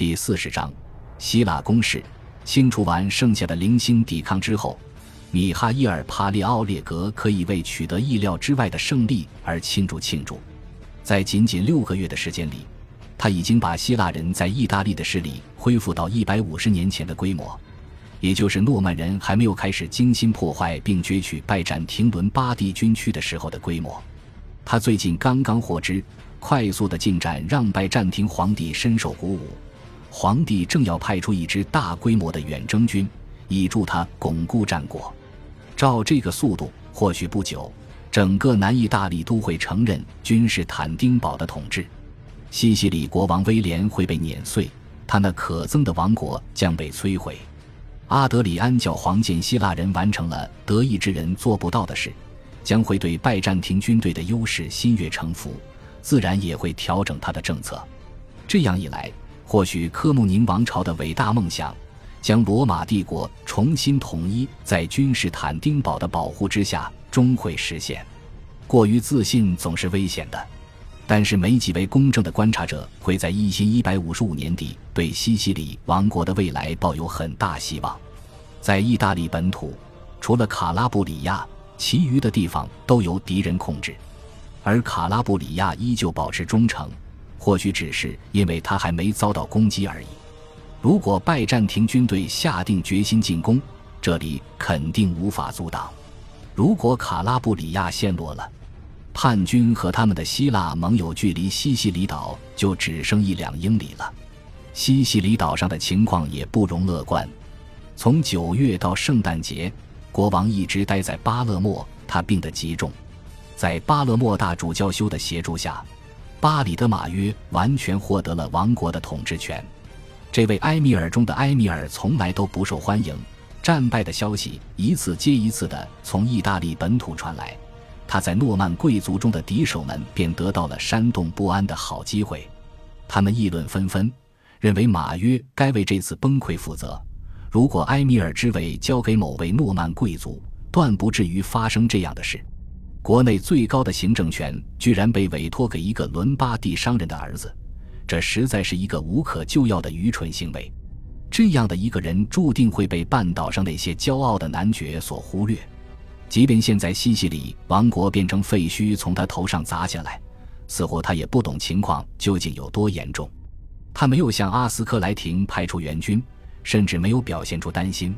第四十章，希腊攻势。清除完剩下的零星抵抗之后，米哈伊尔·帕利奥列格可以为取得意料之外的胜利而庆祝庆祝。在仅仅六个月的时间里，他已经把希腊人在意大利的势力恢复到一百五十年前的规模，也就是诺曼人还没有开始精心破坏并攫取拜占庭伦巴第军区的时候的规模。他最近刚刚获知，快速的进展让拜占庭皇帝深受鼓舞。皇帝正要派出一支大规模的远征军，以助他巩固战果。照这个速度，或许不久，整个南意大利都会承认君士坦丁堡的统治。西西里国王威廉会被碾碎，他那可憎的王国将被摧毁。阿德里安教皇见希腊人完成了德意志人做不到的事，将会对拜占庭军队的优势心悦诚服，自然也会调整他的政策。这样一来。或许科穆宁王朝的伟大梦想，将罗马帝国重新统一在君士坦丁堡的保护之下，终会实现。过于自信总是危险的，但是没几位公正的观察者会在一千一百五十五年底对西西里王国的未来抱有很大希望。在意大利本土，除了卡拉布里亚，其余的地方都由敌人控制，而卡拉布里亚依旧保持忠诚。或许只是因为他还没遭到攻击而已。如果拜占庭军队下定决心进攻，这里肯定无法阻挡。如果卡拉布里亚陷落了，叛军和他们的希腊盟友距离西西里岛就只剩一两英里了。西西里岛上的情况也不容乐观。从九月到圣诞节，国王一直待在巴勒莫，他病得极重。在巴勒莫大主教修的协助下。巴里的马约完全获得了王国的统治权。这位埃米尔中的埃米尔从来都不受欢迎。战败的消息一次接一次地从意大利本土传来，他在诺曼贵族中的敌手们便得到了煽动不安的好机会。他们议论纷纷，认为马约该为这次崩溃负责。如果埃米尔之位交给某位诺曼贵族，断不至于发生这样的事。国内最高的行政权居然被委托给一个伦巴第商人的儿子，这实在是一个无可救药的愚蠢行为。这样的一个人注定会被半岛上那些骄傲的男爵所忽略。即便现在西西里王国变成废墟从他头上砸下来，似乎他也不懂情况究竟有多严重。他没有向阿斯克莱廷派出援军，甚至没有表现出担心。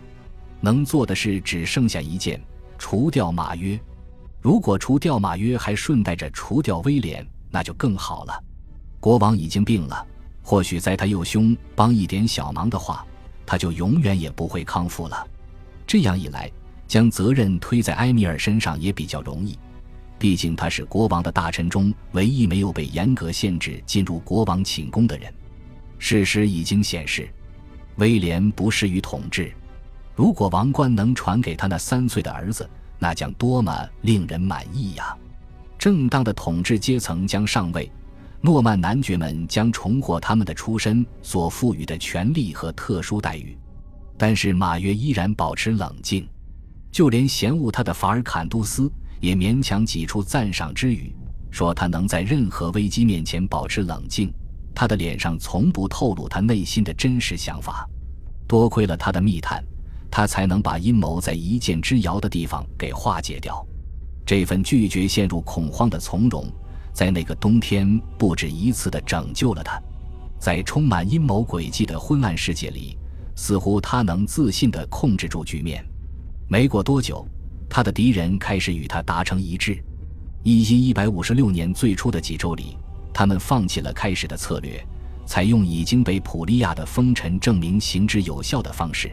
能做的事只剩下一件：除掉马约。如果除掉马约，还顺带着除掉威廉，那就更好了。国王已经病了，或许在他右胸帮一点小忙的话，他就永远也不会康复了。这样一来，将责任推在埃米尔身上也比较容易，毕竟他是国王的大臣中唯一没有被严格限制进入国王寝宫的人。事实已经显示，威廉不适于统治。如果王冠能传给他那三岁的儿子，那将多么令人满意呀！正当的统治阶层将上位，诺曼男爵们将重获他们的出身所赋予的权利和特殊待遇。但是马约依然保持冷静，就连嫌恶他的法尔坎杜斯也勉强挤出赞赏之语，说他能在任何危机面前保持冷静，他的脸上从不透露他内心的真实想法。多亏了他的密探。他才能把阴谋在一箭之遥的地方给化解掉。这份拒绝陷入恐慌的从容，在那个冬天不止一次地拯救了他。在充满阴谋诡计的昏暗世界里，似乎他能自信地控制住局面。没过多久，他的敌人开始与他达成一致。一一一百五十六年最初的几周里，他们放弃了开始的策略，采用已经被普利亚的风尘证明行之有效的方式。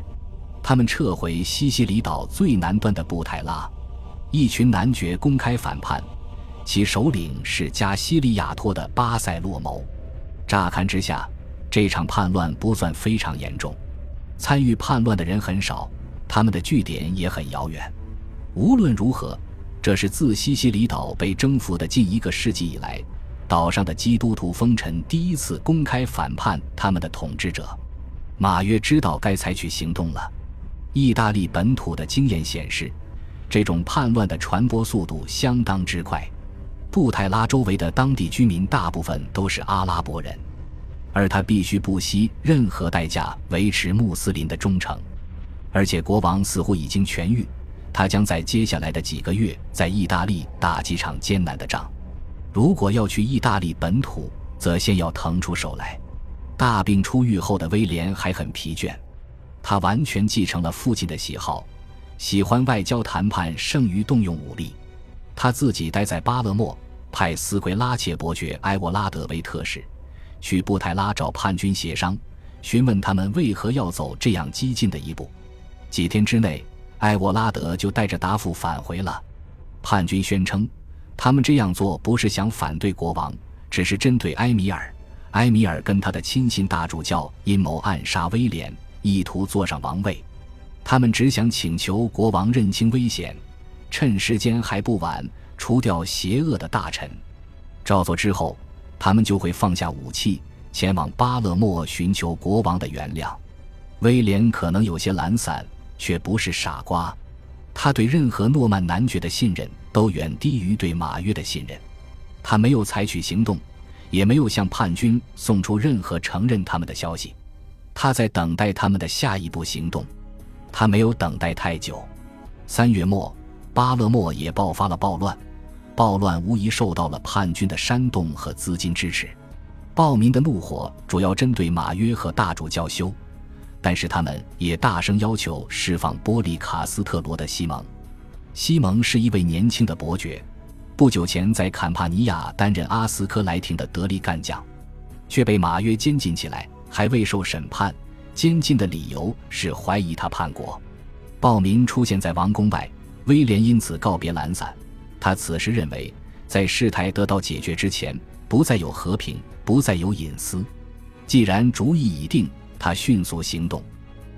他们撤回西西里岛最南端的布泰拉，一群男爵公开反叛，其首领是加西利亚托的巴塞洛谋。乍看之下，这场叛乱不算非常严重，参与叛乱的人很少，他们的据点也很遥远。无论如何，这是自西西里岛被征服的近一个世纪以来，岛上的基督徒封臣第一次公开反叛他们的统治者。马约知道该采取行动了。意大利本土的经验显示，这种叛乱的传播速度相当之快。布泰拉周围的当地居民大部分都是阿拉伯人，而他必须不惜任何代价维持穆斯林的忠诚。而且国王似乎已经痊愈，他将在接下来的几个月在意大利打几场艰难的仗。如果要去意大利本土，则先要腾出手来。大病初愈后的威廉还很疲倦，他完全继承了父亲的喜好，喜欢外交谈判胜于动用武力。他自己待在巴勒莫，派斯奎拉切伯爵埃沃拉德为特使，去布泰拉找叛军协商，询问他们为何要走这样激进的一步。几天之内，埃沃拉德就带着答复返回了。叛军宣称，他们这样做不是想反对国王，只是针对埃米尔。埃米尔跟他的亲信大主教阴谋暗杀威廉，意图坐上王位。他们只想请求国王认清危险，趁时间还不晚，除掉邪恶的大臣。照做之后，他们就会放下武器，前往巴勒莫寻求国王的原谅。威廉可能有些懒散。却不是傻瓜，他对任何诺曼男爵的信任都远低于对马约的信任。他没有采取行动，也没有向叛军送出任何承认他们的消息。他在等待他们的下一步行动。他没有等待太久。三月末，巴勒莫也爆发了暴乱，暴乱无疑受到了叛军的煽动和资金支持。暴民的怒火主要针对马约和大主教修。但是他们也大声要求释放波利卡斯特罗的西蒙。西蒙是一位年轻的伯爵，不久前在坎帕尼亚担任阿斯科莱廷的得力干将，却被马约监禁起来，还未受审判。监禁的理由是怀疑他叛国。暴民出现在王宫外，威廉因此告别懒散。他此时认为，在事态得到解决之前，不再有和平，不再有隐私。既然主意已定。他迅速行动，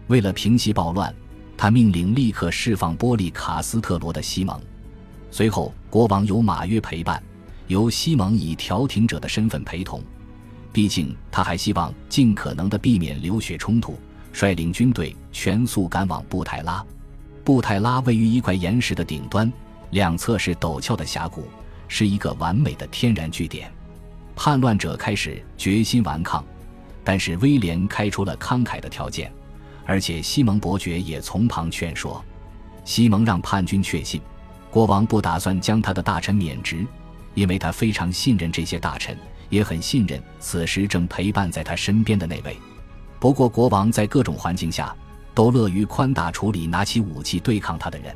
为了平息暴乱，他命令立刻释放波利卡斯特罗的西蒙。随后，国王由马约陪伴，由西蒙以调停者的身份陪同。毕竟，他还希望尽可能的避免流血冲突，率领军队全速赶往布泰拉。布泰拉位于一块岩石的顶端，两侧是陡峭的峡谷，是一个完美的天然据点。叛乱者开始决心顽抗。但是威廉开出了慷慨的条件，而且西蒙伯爵也从旁劝说。西蒙让叛军确信，国王不打算将他的大臣免职，因为他非常信任这些大臣，也很信任此时正陪伴在他身边的那位。不过，国王在各种环境下都乐于宽大处理拿起武器对抗他的人。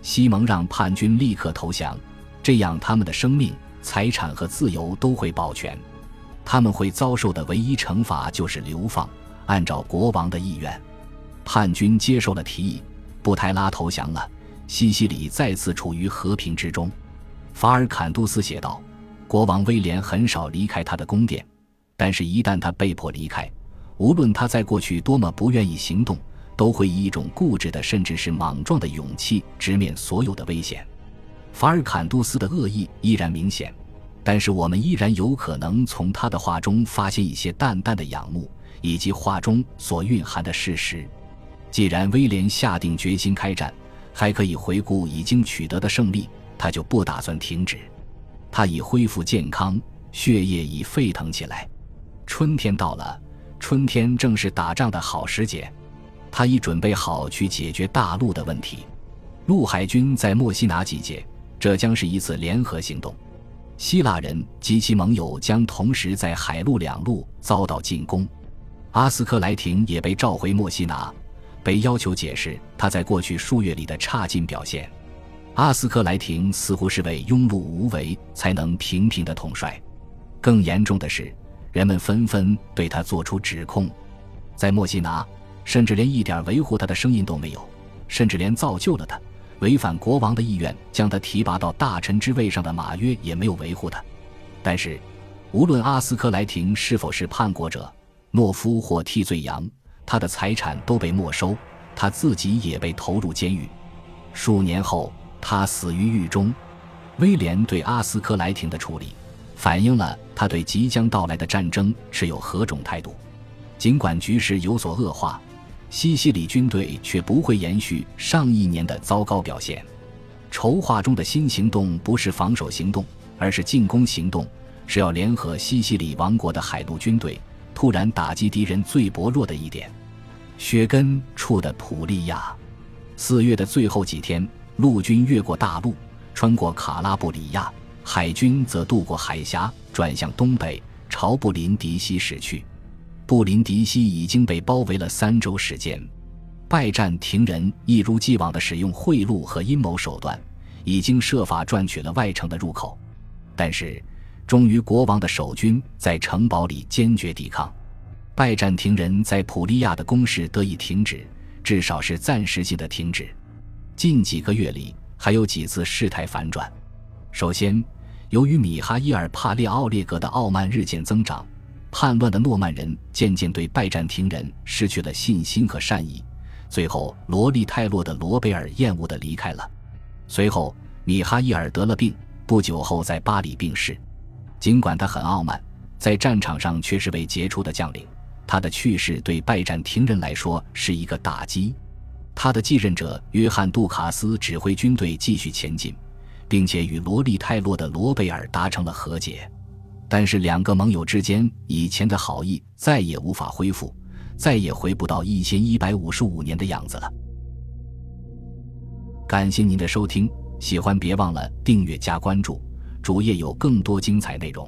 西蒙让叛军立刻投降，这样他们的生命、财产和自由都会保全。他们会遭受的唯一惩罚就是流放。按照国王的意愿，叛军接受了提议，布泰拉投降了。西西里再次处于和平之中。法尔坎杜斯写道：“国王威廉很少离开他的宫殿，但是，一旦他被迫离开，无论他在过去多么不愿意行动，都会以一种固执的，甚至是莽撞的勇气直面所有的危险。”法尔坎杜斯的恶意依然明显。但是我们依然有可能从他的话中发现一些淡淡的仰慕，以及话中所蕴含的事实。既然威廉下定决心开战，还可以回顾已经取得的胜利，他就不打算停止。他已恢复健康，血液已沸腾起来。春天到了，春天正是打仗的好时节。他已准备好去解决大陆的问题。陆海军在墨西拿集结，这将是一次联合行动。希腊人及其盟友将同时在海陆两路遭到进攻，阿斯克莱廷也被召回墨西拿，被要求解释他在过去数月里的差劲表现。阿斯克莱廷似乎是位庸碌无为才能平平的统帅。更严重的是，人们纷纷对他做出指控，在墨西拿，甚至连一点维护他的声音都没有，甚至连造就了他。违反国王的意愿将他提拔到大臣之位上的马约也没有维护他，但是，无论阿斯科莱廷是否是叛国者，懦夫或替罪羊，他的财产都被没收，他自己也被投入监狱。数年后，他死于狱中。威廉对阿斯科莱廷的处理，反映了他对即将到来的战争持有何种态度。尽管局势有所恶化。西西里军队却不会延续上一年的糟糕表现。筹划中的新行动不是防守行动，而是进攻行动，是要联合西西里王国的海陆军队，突然打击敌人最薄弱的一点。雪根处的普利亚，四月的最后几天，陆军越过大陆，穿过卡拉布里亚，海军则渡过海峡，转向东北，朝布林迪西驶去。布林迪西已经被包围了三周时间。拜占庭人一如既往地使用贿赂和阴谋手段，已经设法赚取了外城的入口。但是，忠于国王的守军在城堡里坚决抵抗，拜占庭人在普利亚的攻势得以停止，至少是暂时性的停止。近几个月里，还有几次事态反转。首先，由于米哈伊尔·帕列奥列格的傲慢日渐增长，叛乱的诺曼人渐渐对拜占庭人失去了信心和善意。最后，罗利泰洛的罗贝尔厌恶地离开了。随后，米哈伊尔得了病，不久后在巴黎病逝。尽管他很傲慢，在战场上却是位杰出的将领。他的去世对拜占庭人来说是一个打击。他的继任者约翰·杜卡斯指挥军队继续前进，并且与罗利泰洛的罗贝尔达成了和解。但是，两个盟友之间以前的好意再也无法恢复，再也回不到一千一百五十五年的样子了。感谢您的收听，喜欢别忘了订阅加关注。主页有更多精彩内容。